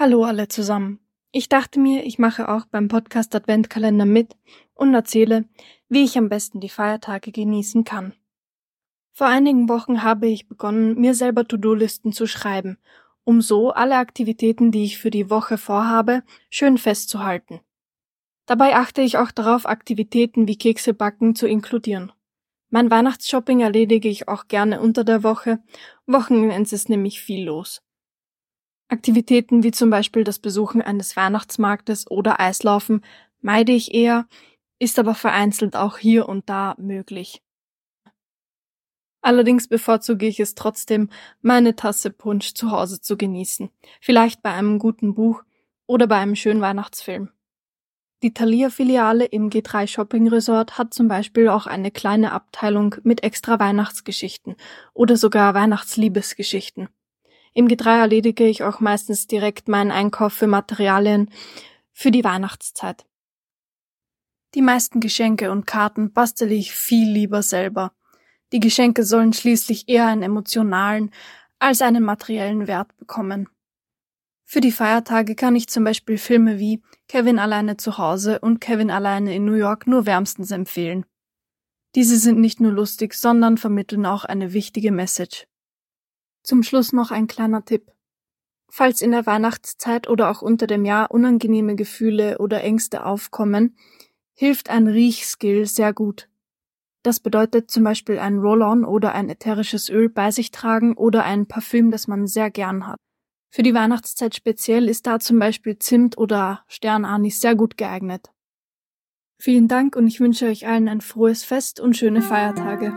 Hallo alle zusammen. Ich dachte mir, ich mache auch beim Podcast Adventkalender mit und erzähle, wie ich am besten die Feiertage genießen kann. Vor einigen Wochen habe ich begonnen, mir selber To-Do-Listen zu schreiben, um so alle Aktivitäten, die ich für die Woche vorhabe, schön festzuhalten. Dabei achte ich auch darauf, Aktivitäten wie Kekse backen zu inkludieren. Mein Weihnachtsshopping erledige ich auch gerne unter der Woche, Wochenends ist nämlich viel los. Aktivitäten wie zum Beispiel das Besuchen eines Weihnachtsmarktes oder Eislaufen meide ich eher, ist aber vereinzelt auch hier und da möglich. Allerdings bevorzuge ich es trotzdem, meine Tasse Punsch zu Hause zu genießen, vielleicht bei einem guten Buch oder bei einem schönen Weihnachtsfilm. Die Thalia-Filiale im G3 Shopping Resort hat zum Beispiel auch eine kleine Abteilung mit extra Weihnachtsgeschichten oder sogar Weihnachtsliebesgeschichten. Im G3 erledige ich auch meistens direkt meinen Einkauf für Materialien für die Weihnachtszeit. Die meisten Geschenke und Karten bastele ich viel lieber selber. Die Geschenke sollen schließlich eher einen emotionalen als einen materiellen Wert bekommen. Für die Feiertage kann ich zum Beispiel Filme wie Kevin alleine zu Hause und Kevin alleine in New York nur wärmstens empfehlen. Diese sind nicht nur lustig, sondern vermitteln auch eine wichtige Message. Zum Schluss noch ein kleiner Tipp. Falls in der Weihnachtszeit oder auch unter dem Jahr unangenehme Gefühle oder Ängste aufkommen, hilft ein Riechskill sehr gut. Das bedeutet zum Beispiel ein Roll-on oder ein ätherisches Öl bei sich tragen oder ein Parfüm, das man sehr gern hat. Für die Weihnachtszeit speziell ist da zum Beispiel Zimt oder Sternanis sehr gut geeignet. Vielen Dank und ich wünsche euch allen ein frohes Fest und schöne Feiertage.